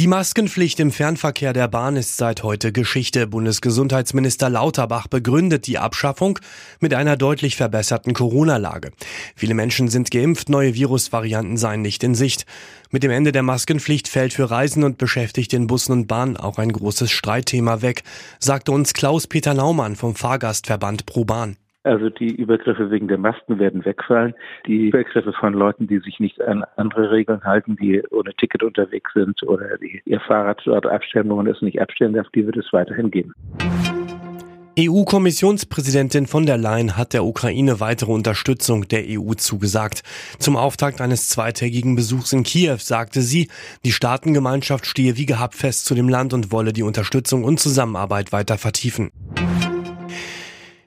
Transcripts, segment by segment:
Die Maskenpflicht im Fernverkehr der Bahn ist seit heute Geschichte. Bundesgesundheitsminister Lauterbach begründet die Abschaffung mit einer deutlich verbesserten Corona-Lage. Viele Menschen sind geimpft, neue Virusvarianten seien nicht in Sicht. Mit dem Ende der Maskenpflicht fällt für Reisende und Beschäftigte in Bussen und Bahnen auch ein großes Streitthema weg, sagte uns Klaus-Peter Naumann vom Fahrgastverband ProBahn. Also die Übergriffe wegen der Masken werden wegfallen. Die Übergriffe von Leuten, die sich nicht an andere Regeln halten, die ohne Ticket unterwegs sind oder die ihr Fahrrad dort abstellen, wo man es nicht abstellen darf, die wird es weiterhin geben. EU-Kommissionspräsidentin von der Leyen hat der Ukraine weitere Unterstützung der EU zugesagt. Zum Auftakt eines zweitägigen Besuchs in Kiew sagte sie, die Staatengemeinschaft stehe wie gehabt fest zu dem Land und wolle die Unterstützung und Zusammenarbeit weiter vertiefen.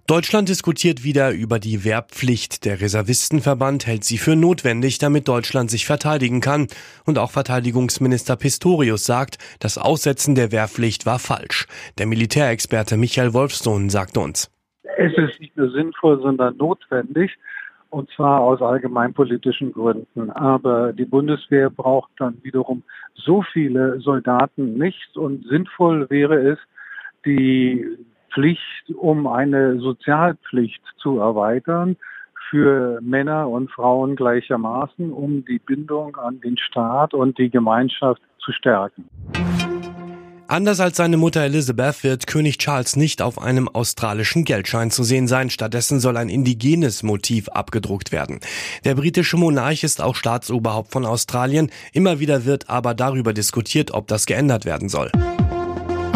Deutschland diskutiert wieder über die Wehrpflicht. Der Reservistenverband hält sie für notwendig, damit Deutschland sich verteidigen kann. Und auch Verteidigungsminister Pistorius sagt, das Aussetzen der Wehrpflicht war falsch. Der Militärexperte Michael Wolfsohn sagt uns. Es ist nicht nur sinnvoll, sondern notwendig. Und zwar aus allgemeinpolitischen Gründen. Aber die Bundeswehr braucht dann wiederum so viele Soldaten nicht. Und sinnvoll wäre es, die Pflicht, um eine Sozialpflicht zu erweitern für Männer und Frauen gleichermaßen, um die Bindung an den Staat und die Gemeinschaft zu stärken. Anders als seine Mutter Elizabeth wird König Charles nicht auf einem australischen Geldschein zu sehen sein. Stattdessen soll ein indigenes Motiv abgedruckt werden. Der britische Monarch ist auch Staatsoberhaupt von Australien. Immer wieder wird aber darüber diskutiert, ob das geändert werden soll.